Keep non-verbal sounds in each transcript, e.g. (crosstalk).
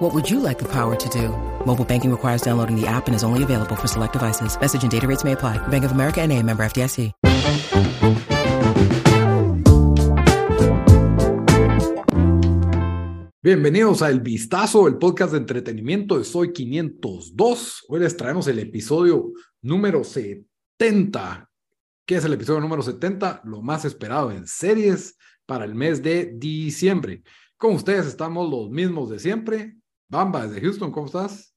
What would you like the power to do? Mobile banking requires downloading the app and is only available for select devices. Message and data rates may apply. Bank of America and a member FDIC. Bienvenidos a El Vistazo, el podcast de entretenimiento de Soy 502. Hoy les traemos el episodio número 70. ¿Qué es el episodio número 70? Lo más esperado en series para el mes de diciembre. Con ustedes estamos los mismos de siempre. Bamba, desde Houston, ¿cómo estás?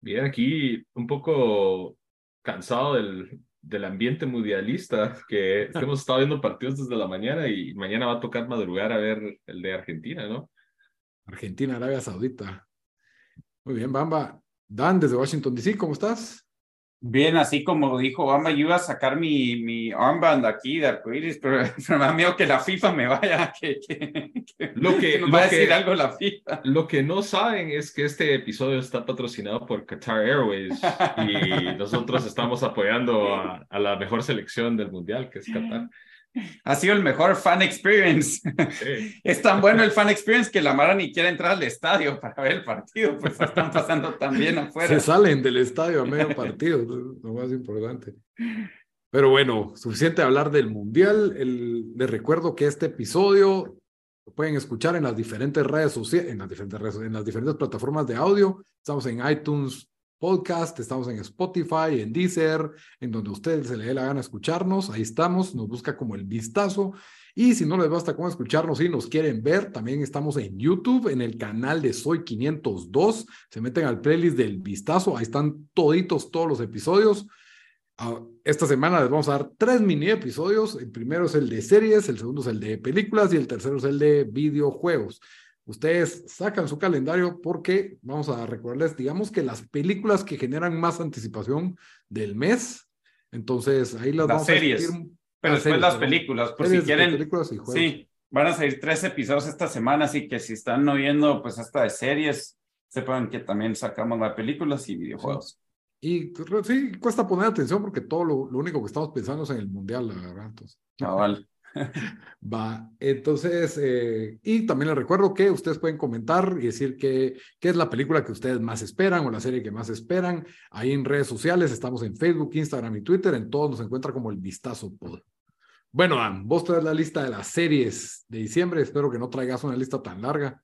Bien, aquí un poco cansado del, del ambiente mundialista, que (laughs) hemos estado viendo partidos desde la mañana y mañana va a tocar madrugar a ver el de Argentina, ¿no? Argentina, Arabia Saudita. Muy bien, Bamba. Dan, desde Washington, D.C., ¿cómo estás? Bien, así como dijo Bamba, yo iba a sacar mi, mi armband aquí de arcoíris, pero, pero me da miedo que la FIFA me vaya, (laughs) que, que, que Lo que, nos lo va a que- decir algo la FIFA. Lo que no saben es que este episodio está patrocinado por Qatar Airways y (laughs) nosotros estamos apoyando a, a la mejor selección del mundial, que es Qatar. Ha sido el mejor fan experience. Sí. (laughs) Es tan bueno el fan experience que la Mara ni quiere entrar al estadio para ver el partido, pues están pasando tan bien afuera. Se salen del estadio a medio partido, (laughs) es lo más importante. Pero bueno, suficiente hablar del Mundial. El, les recuerdo que este episodio lo pueden escuchar en las diferentes redes sociales, en las diferentes redes, en las diferentes plataformas de audio. Estamos en iTunes Podcast, estamos en Spotify, en Deezer, en donde a ustedes se les dé la gana escucharnos. Ahí estamos, nos busca como el vistazo. Y si no les basta con escucharnos y nos quieren ver, también estamos en YouTube, en el canal de Soy 502. Se meten al playlist del vistazo, ahí están toditos todos los episodios. Ah, Esta semana les vamos a dar tres mini episodios. El primero es el de series, el segundo es el de películas y el tercero es el de videojuegos. Ustedes sacan su calendario porque vamos a recordarles, digamos que las películas que generan más anticipación del mes. Entonces ahí las, Las vamos series. a discutir. Pero después series, las películas, por si Series, quieren. películas y juegos. Sí, van a salir tres episodios esta semana, así que si están oyendo pues hasta de series, sepan que también sacamos las películas y videojuegos. Y re- sí, cuesta poner atención porque todo lo, lo único que estamos pensando es en el mundial, la verdad. Entonces. (laughs) va. Entonces, eh, y también les recuerdo que ustedes pueden comentar y decir qué es la película que ustedes más esperan o la serie que más esperan. Ahí en redes sociales, estamos en Facebook, Instagram y Twitter. En todos nos encuentra como el Vistazo Pod. Bueno, Dan, vos traes la lista de las series de diciembre. Espero que no traigas una lista tan larga.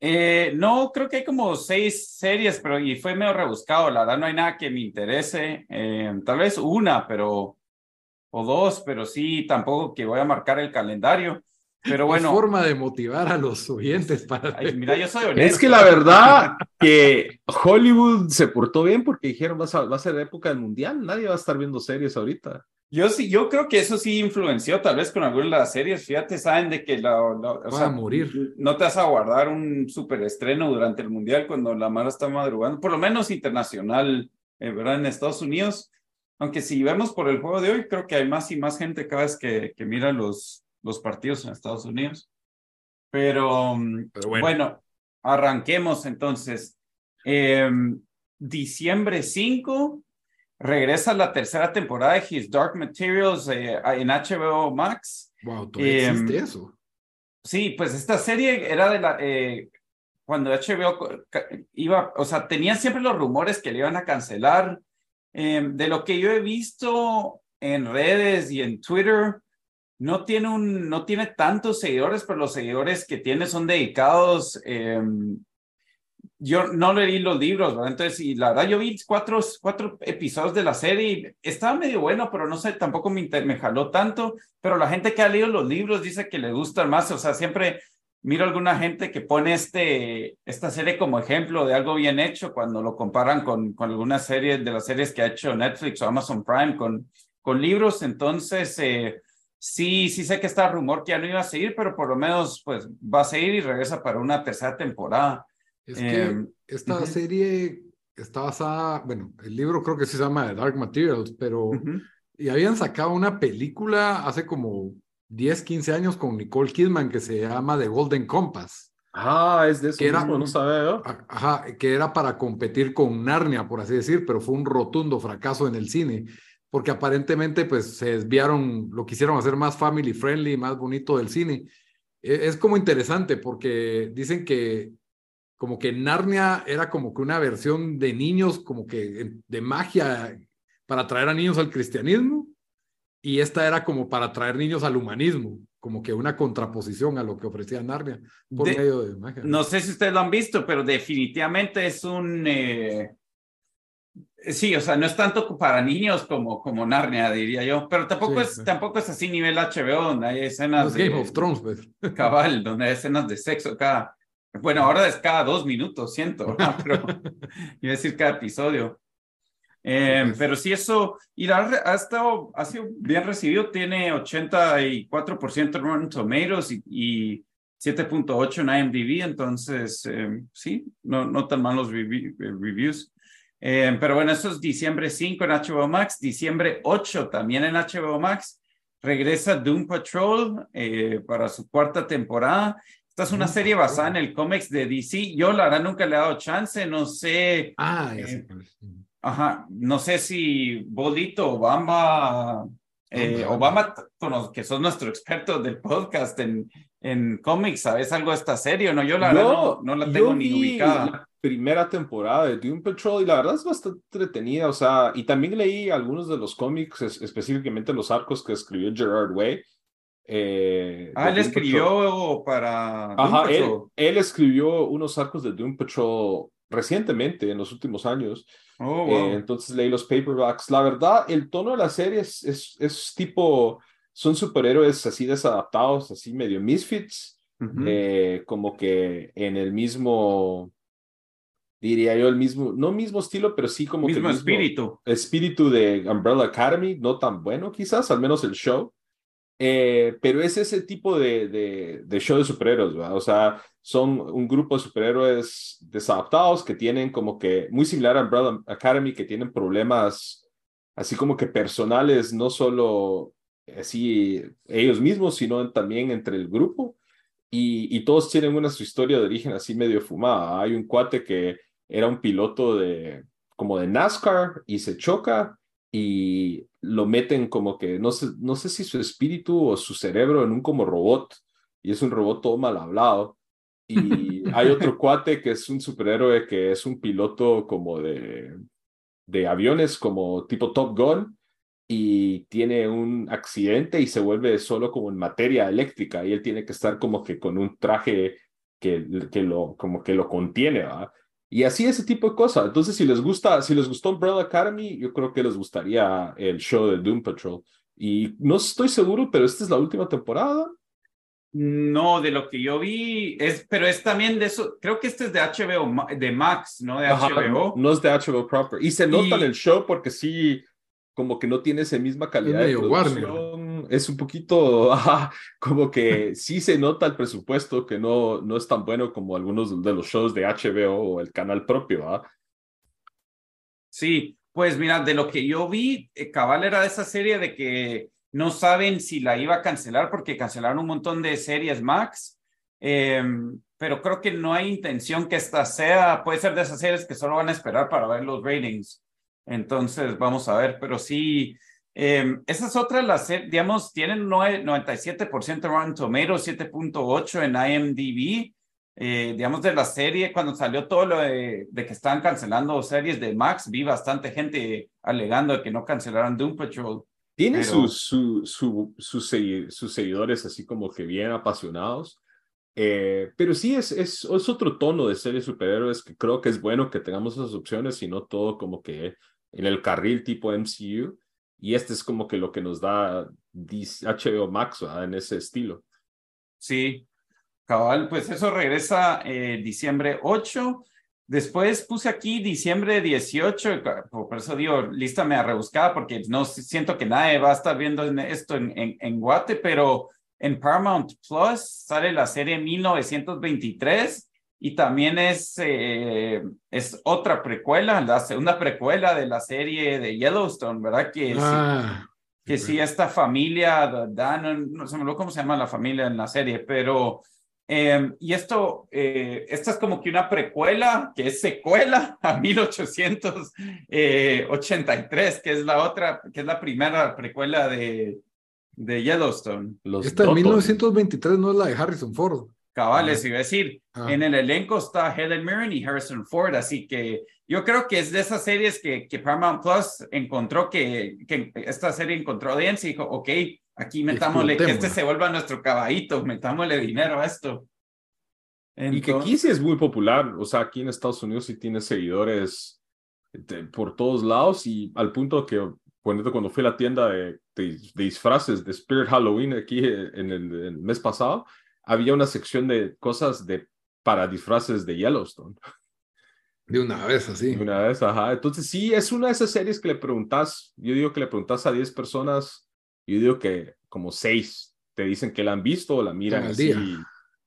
Eh, no, creo que hay como seis series, pero y fue medio rebuscado. La verdad, no hay nada que me interese. Eh, tal vez una, pero o dos, pero sí, tampoco que voy a marcar el calendario. Pero Es bueno, forma de motivar a los oyentes para... ay, mira, yo soy honesto. Es que la verdad que Hollywood se portó bien porque dijeron va a, va a ser época del mundial, nadie va a estar viendo series ahorita. Yo sí, yo creo que eso sí influenció tal vez con algunas de las series. Fíjate, saben de que la, la- o Va sea, a morir. no te vas a guardar un super estreno durante el mundial cuando la Mara está madrugando, por lo menos internacional, eh, ¿verdad? En Estados Unidos. Aunque si vemos por el juego de hoy, creo que hay más y más gente cada vez que, que mira los, los partidos en Estados Unidos. Pero, mm, Pero bueno. bueno. arranquemos entonces. Em, diciembre 5 regresa la tercera temporada de His Dark Materials eh, en HBO Max. Wow, todavía existe eso. Sí, pues esta serie era de la... eh, cuando HBO iba, o sea, tenían siempre los rumores que le iban a cancelar. Eh, de lo que yo he visto en redes y en Twitter, no tiene, un, no tiene tantos seguidores, pero los seguidores que tiene son dedicados. eh, yo no leí los libros, ¿verdad? Entonces, y la verdad, yo vi cuatro, cuatro episodios de la serie y estaba medio bueno, pero no sé, tampoco me, me jaló tanto. Pero la gente que ha leído los libros dice que le gustan más. O sea, siempre miro alguna gente que pone este, esta serie como ejemplo de algo bien hecho cuando lo comparan con, con algunas series de las series que ha hecho Netflix o Amazon Prime con, con libros. Entonces, eh, sí, sí sé que está rumor que ya no iba a seguir, pero por lo menos pues va a seguir y regresa para una tercera temporada. Es que Em, esta serie está basada, bueno, el libro creo que se llama The Dark Materials, pero Ujú. y habían sacado una película hace como 10, 15 años con Nicole Kidman que se llama The Golden Compass. Ah, es de eso Que era- mismo, no sabía. Ajá, que era para competir con Narnia, por así decir, pero fue un rotundo fracaso en el cine, porque aparentemente pues se desviaron, lo quisieron hacer más family friendly, más bonito del cine. E- Es como interesante porque dicen que como que Narnia era como que una versión de niños, como que de magia para traer a niños al cristianismo, y esta era como para traer niños al humanismo, como que una contraposición a lo que ofrecía Narnia por De- medio de magia. No sé si ustedes lo han visto, pero definitivamente es un... eh, Sí, o sea, no es tanto para niños como, como Narnia, diría yo, pero tampoco, Sí, es, sí. tampoco es así nivel HBO, donde hay No escenas es de Game of Thrones, pues. (laughs) cabal, donde hay escenas de sexo cada... Bueno, ahora es cada dos minutos, siento, ¿verdad? (laughs) pero iba a decir cada episodio. Eh, Pues. pero sí, eso, y verdad, ha estado, ha sido bien recibido, tiene 84% en Rotten Tomatoes y, y 7.8 en IMDb, entonces eh, sí, no, no tan malos revi- eh, reviews. Eh, pero bueno, eso es diciembre 5 en HBO Max, diciembre 8 también en HBO Max. Regresa Doom Patrol eh, para su cuarta temporada. Esta es una serie basada en el cómics de DC. Yo la verdad nunca le he dado chance, no sé, Ah, ya Eh, sé. Ajá, no sé si Bolito o Bamba, eh. Obama, que sos nuestro experto del podcast en, en cómics, ¿sabes algo de esta serie o no? Yo la verdad no, no la tengo ni ubicada. La primera temporada de Doom Patrol y la verdad es bastante entretenida, o sea, y también leí algunos de los cómics, es- específicamente los arcos que escribió Gerard Way. eh, Ah, él Doom escribió para Doom Ajá, él escribió unos arcos de Doom Patrol recientemente, en los últimos años. Oh, Eh, wow. entonces leí los paperbacks. La verdad, el tono de la serie es, es, es tipo, son superhéroes así desadaptados, así medio misfits, eh, como que en el mismo, diría yo, el mismo, no mismo estilo, pero sí como que mismo el espíritu. espíritu de Umbrella Academy, no tan bueno quizás, al menos el show. Eh, pero es ese tipo de, de, show de superhéroes, ¿verdad? O sea, son un grupo de superhéroes desadaptados que tienen como que, muy similar a Umbrella Academy, que tienen problemas así como que personales, no solo así ellos mismos, sino también entre el grupo. Y, y todos tienen una su historia de origen así medio fumada. Hay un cuate que era un piloto de como de NASCAR y se choca y lo meten como que no sé, no sé si su espíritu o su cerebro en un como robot y es un robot todo mal hablado. Y (laughs) hay otro cuate que es un superhéroe que es un piloto como de, de aviones como tipo Top Gun y tiene un accidente y se vuelve solo como en materia eléctrica y él tiene que estar como que con un traje que, que lo como que lo contiene, ¿verdad? Y así ese tipo de cosas. Entonces, si les gusta, si les gustó Umbrella Academy, yo creo que les gustaría el show de Doom Patrol. Y no estoy seguro, pero esta es la última temporada. No, de lo que yo vi, es, pero es también de eso, creo que este es de HBO, de Max, no de Ajá, HBO. no es de HBO proper. Y se nota en el show porque sí, como que no tiene esa misma calidad medio Warner. Es un poquito, (laughs) ajá, como que sí se nota el presupuesto que no, no es tan bueno como algunos de los shows de HBO o el canal propio, ¿ah? Sí, pues mira, de lo que yo vi, eh, cabal era de esa serie de que no saben si la iba a cancelar porque cancelaron un montón de series Max, em, pero creo que no hay intención que esta sea, puede ser de esas series que solo van a esperar para ver los ratings. Entonces, vamos a ver, pero sí, em, esa es otra las, se- digamos, tienen nue- 97% Rotten Tomatoes, 7.8 en IMDb eh, digamos, de la serie, cuando salió todo lo de, de que estaban cancelando series de Max, vi bastante gente alegando que no cancelaron Doom Patrol. Tiene Pero- sus, su, sus seguidores así como que bien apasionados. Eh, pero sí es, es, es otro tono de series superhéroes que creo que es bueno que tengamos esas opciones y no todo como que en el carril tipo MCU. Y este es como que lo que nos da HBO Max ¿verdad? en ese estilo. Sí, cabal, pues eso regresa eh, diciembre 8. Después puse aquí diciembre 18, ca- por eso digo, lístame a rebuscar, porque no siento que nadie va a estar viendo en- esto en, en, en Guate, pero en Paramount Plus sale la serie 1923 y también es, eh, es otra precuela, la segunda precuela de la serie de Yellowstone, ¿verdad? Que sí, Ah, que sí, esta familia, Dan, no sé cómo se llama la familia en la serie, pero eh, y esto, eh, esta es como que una precuela, que es secuela a (laughs) 1883, que es la otra, que es la primera precuela de, de Yellowstone. Los esta de 1923 no es la de Harrison Ford. Cabales, iba a decir, ah. en el elenco está Helen Mirren y Harrison Ford, así que yo creo que es de esas series que, que Paramount Plus encontró que, que esta serie encontró audiencia y dijo, ok, aquí metámosle, que este se vuelva nuestro caballito, metámosle dinero a esto. y que aquí sí es muy popular, o sea, aquí en Estados Unidos sí tiene seguidores por todos lados y al punto que cuando fui a la tienda de, de, disfraces de Spirit Halloween aquí en el mes pasado, había una sección de cosas de, para disfraces de Yellowstone. De una vez, así. De una vez, ajá. Entonces, sí, es una de esas series que le preguntas, yo digo que le preguntas a 10 personas, yo digo que como 6 te dicen que la han visto o la miran así,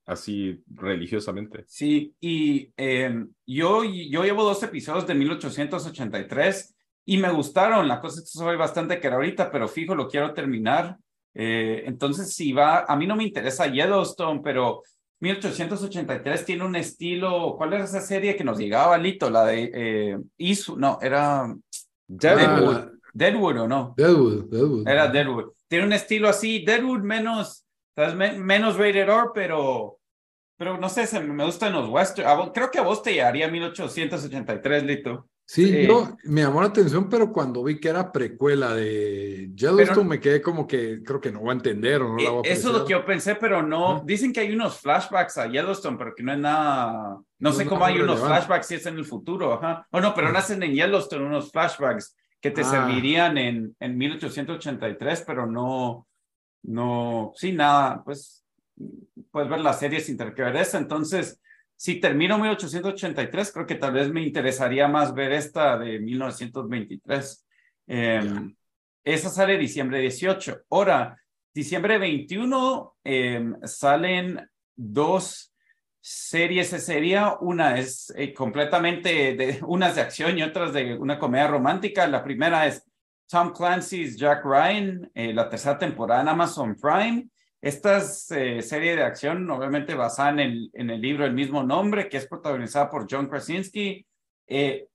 así religiosamente. Sí, y em, yo, yo llevo dos episodios de 1883 y me gustaron. La cosa es que soy bastante que era ahorita, pero fijo, lo quiero terminar. Eh, entonces, si va, a mí no me interesa Yellowstone, pero 1883 tiene un estilo, ¿cuál era esa serie que nos llegaba, Lito? La de eh, Isu, no, era Deadwood, ah, Deadwood o no? Deadwood, Deadwood. Era Deadwood. Tiene un estilo así, Deadwood menos, menos rated R, pero, pero no sé, me gustan los western. Creo que a vos te llegaría 1883, Lito. Sí, yo me llamó la atención, pero cuando vi que era precuela de Yellowstone me quedé como que creo que no voy a entender o no la voy a Eso es lo que yo pensé, pero no. Dicen que hay unos flashbacks a Yellowstone, pero que no es nada. No, sé cómo hay unos flashbacks si es en el futuro. Ajá. O no, pero nacen en Yellowstone unos flashbacks que te ah. servirían en, en 1883, pero no. No, sí, nada. Pues puedes ver las series sin tener que ver eso. Entonces si termino 1883, creo que tal vez me interesaría más ver esta de 1923. Em, esa sale diciembre 18. Ahora, diciembre 21 em, salen dos series de serie. Una es eh, completamente de unas de acción y otras de una comedia romántica. La primera es Tom Clancy's Jack Ryan, eh, la tercera temporada en Amazon Prime. Esta eh, serie de acción, obviamente basada en el, en el libro del mismo nombre, que es protagonizada por John Krasinski, eh,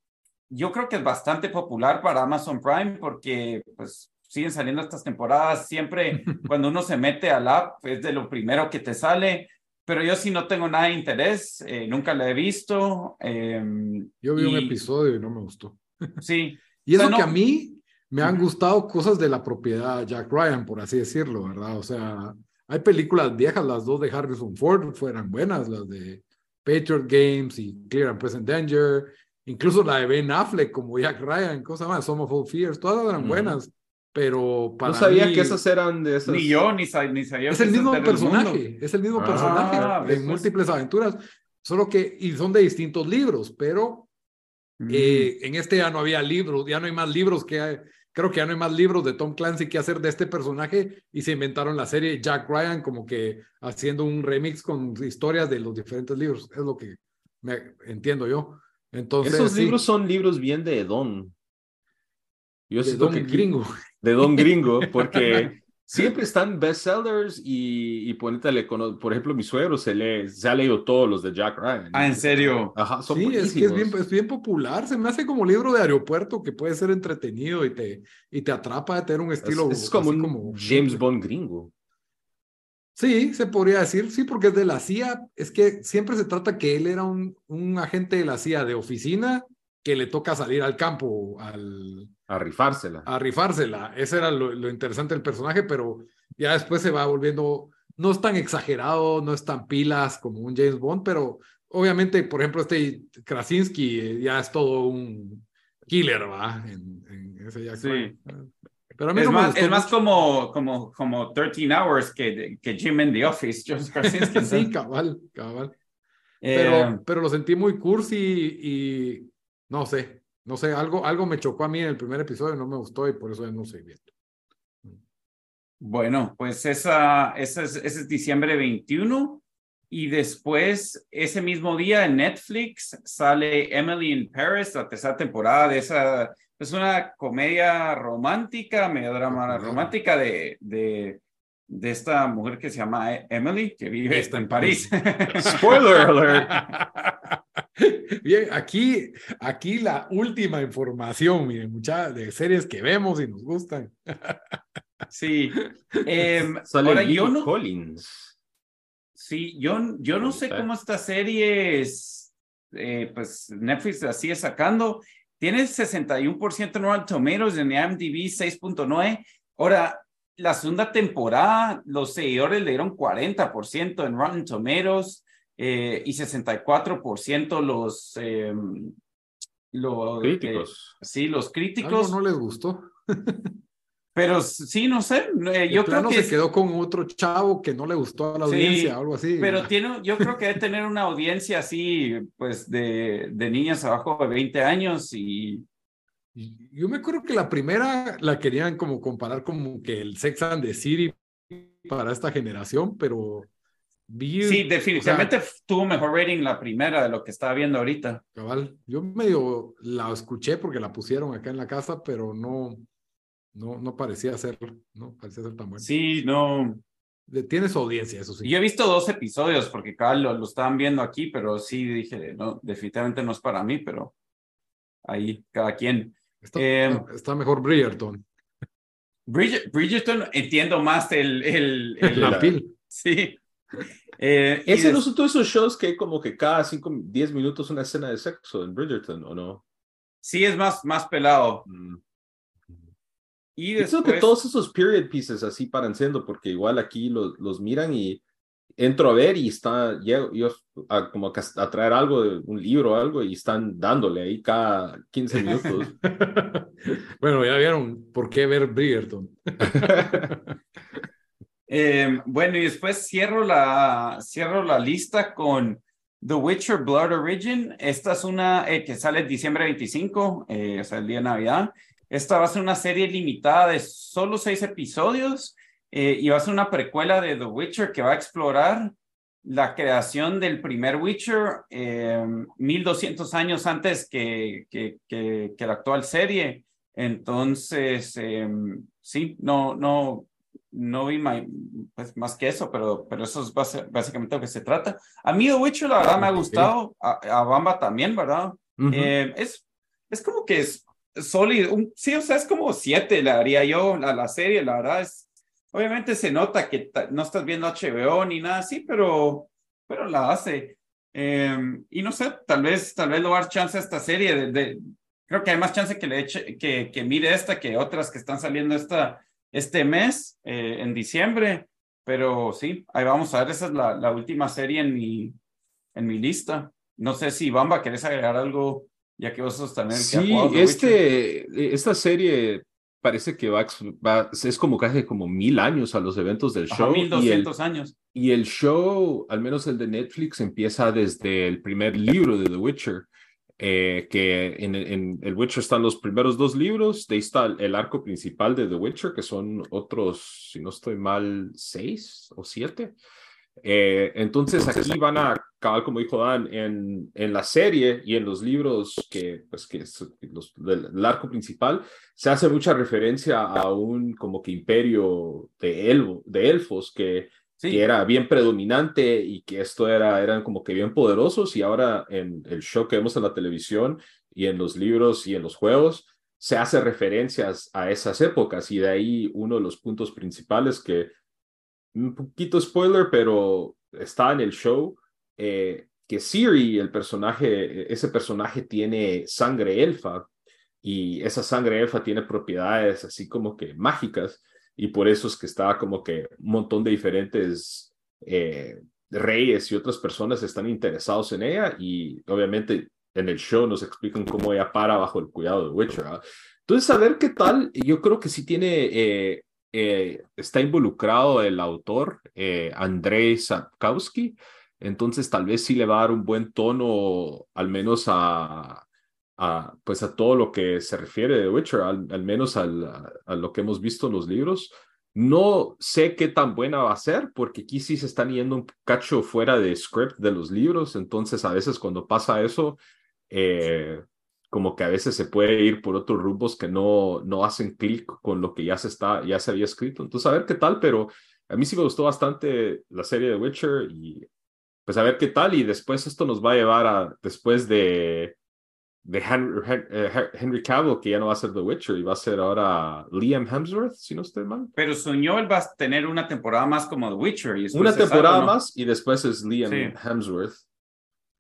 yo creo que es bastante popular para Amazon Prime porque pues siguen saliendo estas temporadas. Siempre (laughs) cuando uno se mete al app es de lo primero que te sale. Pero yo sí no tengo nada de interés, eh, nunca la he visto. Em, yo vi un episodio y no me gustó. (laughs) Sí. y eso que a mí me han gustado cosas de la propiedad Jack Ryan, por así decirlo, ¿verdad? O sea, hay películas viejas, las dos de Harrison Ford fueran buenas, las de Patriot Games y Clear and Present Danger, incluso la de Ben Affleck como Jack Ryan, cosas más, Some of All Fears, todas eran buenas, pero para No sabía que esas eran de esas. Ni yo, ni, sabía. Es el mismo personaje, es el mismo ah, personaje en múltiples aventuras, solo que, y son de distintos libros, pero eh, en este ya no había libros, ya no hay más libros que hay creo que ya no hay más libros de Tom Clancy que hacer de este personaje y se inventaron la serie Jack Ryan como que haciendo un remix con historias de los diferentes libros. Es lo que me entiendo yo. Entonces, Esos libros son libros bien de Don. Yo de Don Gringo. De Don Gringo, porque (laughs) siempre están bestsellers y, y por ejemplo, mi suegro se, lee, se ha leído todos los de Jack Ryan. Ah, ¿en serio? Ajá, son sí, es que es bien, es bien popular, se me hace como libro de aeropuerto que puede ser entretenido y te, y te atrapa de tener un estilo. Es, como un James Bond gringo. Sí, se podría decir, sí, porque es de la CIA, es que siempre se trata que él era un, un agente de la CIA de oficina que le toca salir al campo, al, a rifársela. A rifársela. Ese era lo, interesante del personaje, pero ya después se va volviendo, no es tan exagerado, no es tan pilas como un James Bond, pero obviamente, por ejemplo, este Krasinski eh, ya es todo un killer, ¿va? En, ese sí. Pero a mí es, más, es más como, como, como 13 Hours que, que Jim in the Office, (laughs) Krasinski. sí, cabal, cabal. Pero, eh, pero lo sentí muy cursi y no sé, no sé, algo, algo me chocó a mí en el primer episodio, no me gustó y por eso ya no sé bien. Bueno, pues esa, esa, es, ese es diciembre 21. y después, ese mismo día en Netflix sale Emily in Paris, la tercera temporada de esa. Es una comedia romántica, medio drama romántica de, de, de esta mujer que se llama Emily, que vive Está en París. Spoiler alert. (laughs) (laughs) Bien, aquí, aquí la última información, miren, muchas de series que vemos y nos gustan. sí. (laughs) Sale ahora, yo no, Collins. Sí, yo, yo no sé cómo esta serie es, eh, pues Netflix la sigue sacando. Tiene 61% en Rotten Tomatoes, en IMDb 6.9. Ahora, la segunda temporada, los seguidores le dieron 40% en Rotten Tomatoes eh, y 64% los, eh, los Críticos. eh, sí, los Algo críticos. no les gustó. Pero sí, no sé. eh, yo creo que se es- quedó con otro chavo que no le gustó a la Sí, audiencia, algo así. Pero tiene, yo creo que debe tener una audiencia así, pues, de, de niñas abajo de 20 años y Y Yo me acuerdo que la primera la querían como comparar como que el Sex and the City para esta generación, pero sí, definitivamente tuvo mejor rating la primera de lo que estaba viendo ahorita. cabal, yo medio la escuché porque la pusieron acá en la casa, pero no, no, no parecía ser, no parecía ser tan buena. Sí, no. Tiene su audiencia, eso sí. Yo he visto dos episodios porque cada lo, lo estaban viendo aquí, pero sí dije, no, definitivamente no es para mí, pero ahí cada quien. Está, eh, está mejor Bridgerton. Bridgerton entiendo más el, el, el- La la- pil. (laughs) sí. Eh, Ese des- no son todos esos shows que hay como que cada 5, 10 minutos una escena de sexo en Bridgerton, ¿o no? sí es más, más pelado. Mm. Y Yo creo después, que todos esos period pieces así paran siendo, porque igual aquí los, los miran y entro a ver y está, llego, yo a, como que a traer algo de un libro o algo y están dándole ahí cada 15 minutos. (laughs) bueno, ya vieron por qué ver Bridgerton. (laughs) Eh, bueno, y después cierro la, cierro la lista con The Witcher Blood Origin. Esta es una eh, que sale el diciembre 25, eh, o sea, el día de Navidad. Esta va a ser una serie limitada de solo seis episodios eh, y va a ser una precuela de The Witcher que va a explorar la creación del primer Witcher eh, 1200 años antes que, que, que, que la actual serie. Entonces, eh, sí, no, no, no vi pues, más que eso, pero, pero eso es base- básicamente lo que se trata. A mí The Witcher, la verdad, me ha gustado. A, a Bamba también, ¿verdad? Ujú. Eh, es, es como que es sólido. un- sí, o sea, es como siete, le haría yo a la serie, la verdad. Es, obviamente se nota que no estás viendo HBO ni nada así, pero, pero la hace. Eh, y no sé, tal vez, tal vez a dar chance a esta serie. De, de- creo que hay más chance que le eche, que, que mire esta que otras que están saliendo esta, este mes, eh, en diciembre. Pero sí, ahí vamos a ver. Esa es la, la última serie en mi, en mi lista. No sé si Bamba, ¿querés agregar algo? Ya que vos sos también que Sí, Witcher. este, esta serie parece que va, va- es como casi como mil años a los eventos del Ajá, show. y el, 1200 años. Y el show, al menos el de Netflix, empieza desde el primer libro de The Witcher, eh, que en, en el Witcher están los primeros dos libros, de ahí está el, el arco principal de The Witcher, que son otros, si no estoy mal, seis o siete. Eh, entonces aquí van a acabar, como dijo Dan, en, en la serie y en los libros que, pues, que es los, del, del arco principal, se hace mucha referencia a un como que imperio de, elfo, de elfos que Sí, era bien predominante y que esto era, eran como que bien poderosos y ahora en el show que vemos en la televisión y en los libros y en los juegos se hace referencias a esas épocas y de ahí uno de los puntos principales que un poquito spoiler pero está en el show eh, que Siri el personaje ese personaje tiene sangre elfa y esa sangre elfa tiene propiedades así como que mágicas y por eso es que está como que un montón de diferentes eh, reyes y otras personas están interesados en ella y obviamente en el show nos explican cómo ella para bajo el cuidado de Witcher. ¿verdad? Entonces, a ver qué tal, yo creo que sí tiene, eh, eh, está involucrado el autor, Andrei Sapkowski, entonces tal vez sí le va a dar un buen tono, al menos a, pues a todo lo que se refiere de Witcher, al, menos al, a, a, lo que hemos visto en los libros. No sé qué tan buena va a ser, porque aquí sí se están yendo un cacho fuera de script de los libros, entonces a veces cuando pasa eso, eh, como que a veces se puede ir por otros rumbos que no, no hacen clic con lo que ya se, está, ya se había escrito. Entonces, a ver qué tal, pero a mí sí me gustó bastante la serie de Witcher y pues a ver qué tal y después esto nos va a llevar a, después de, de Henry, eh, Henry Cavill, que ya no va a ser The Witcher y va a ser ahora Liam Hemsworth, si no estoy mal. Pero soñó él va a tener una temporada más como The Witcher. Y una temporada más y después es Liam Hemsworth.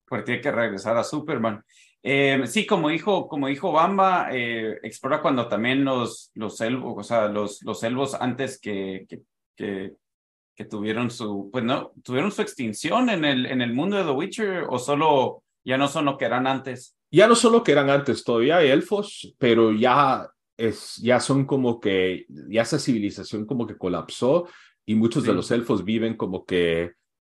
Porque tiene que regresar a Superman. Eh, sí, como dijo, como dijo Bamba, eh, explora cuando también los, los elvos, o sea, los, los antes que, que, que, que, tuvieron su, pues no, tuvieron su extinción en el, en el mundo de The Witcher o solo ya no son lo que eran antes. Ya no son lo que eran antes, todavía elfos, pero ya es, ya son como que, ya esa civilización como que colapsó y muchos de los elfos viven como que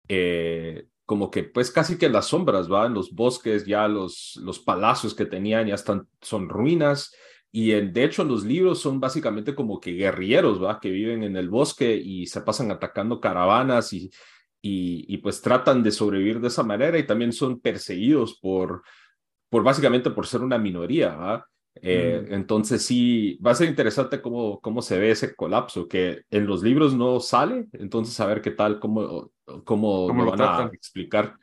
eh, como que pues casi que en las sombras, ¿va? En los bosques ya los, los palacios que tenían ya están, son ruinas y en, de hecho los libros son básicamente como que guerrilleros, ¿va? Que viven en el bosque y se pasan atacando caravanas y, y, y pues tratan de sobrevivir de esa manera y también son perseguidos por, por básicamente por ser una minoría. Eh, mm. Entonces sí, va a ser interesante cómo, cómo se ve ese colapso, que en los libros no sale, entonces a ver qué tal, cómo, cómo, lo van a explicar.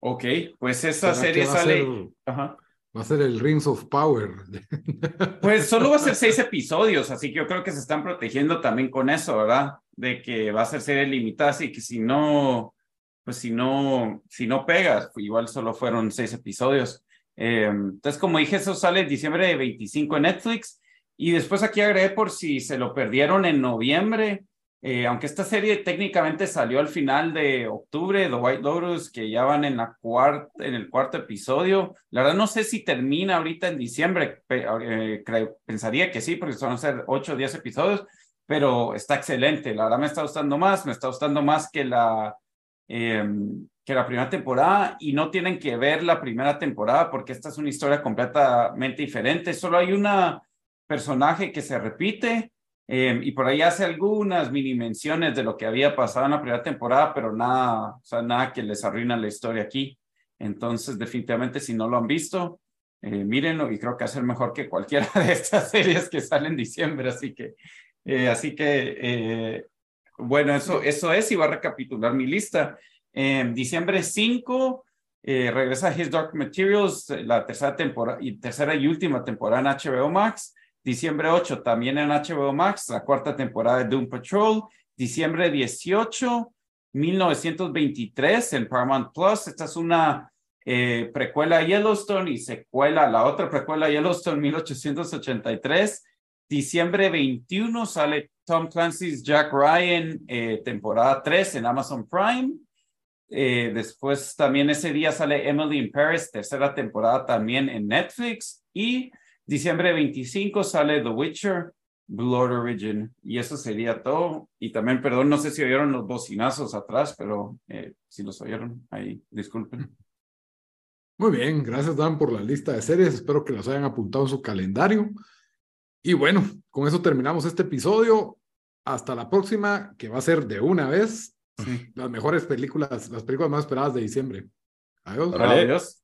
Ok, pues esa serie sale... Va a ser el Rings of Power. (laughs) Pues solo va a ser seis episodios, así que yo creo que se están protegiendo también con eso, ¿verdad? De que va a ser serie limitada, y que si no, pues si no, si no pegas, igual solo fueron seis episodios. Eh, entonces, como dije, eso sale en diciembre de 25 en Netflix. Y después aquí agregué por si se lo perdieron en noviembre, eh, aunque esta serie técnicamente salió al final de octubre, The White Lotus, que ya van en, la cuarta, en el cuarto episodio. La verdad no sé si termina ahorita en diciembre, eh, pensaría que sí, porque son a ser 8 o 10 episodios, pero está excelente. La verdad me está gustando más, me está gustando más que la, em, que la primera temporada y no tienen que ver la primera temporada porque esta es una historia completamente diferente. Solo hay una personaje que se repite Em, y por ahí hace algunas mini menciones de lo que había pasado en la primera temporada, pero nada, o sea, nada que les arruina la historia aquí. Entonces, definitivamente, si no lo han visto, eh, mírenlo y creo que hace mejor que cualquiera (laughs) de estas series que salen en diciembre. Así que, eh, así que, eh, bueno, eso, eso es y va a recapitular mi lista. En diciembre 5 regresa His Dark Materials, la tercera temporada y tercera y última temporada en HBO Max. Diciembre 8 también en HBO Max, la cuarta temporada de Doom Patrol. Diciembre 18, 1923 en Paramount Plus. Esta es una eh, precuela Yellowstone y secuela, la otra precuela a Yellowstone 1883. Diciembre 21 sale Tom Clancy's Jack Ryan, eh, temporada 3 en Amazon Prime. Eh, después también ese día sale Emily in Paris, tercera temporada también en Netflix. Y Diciembre 25 sale The Witcher, Blood Origin, y eso sería todo. Y también, perdón, no sé si oyeron los bocinazos atrás, pero eh, si los oyeron, ahí, disculpen. Muy bien, gracias Dan por la lista de series, espero que las hayan apuntado en su calendario. Y bueno, con eso terminamos este episodio. Hasta la próxima, que va a ser de una vez las mejores películas, las películas más esperadas de diciembre. Adiós. Adiós.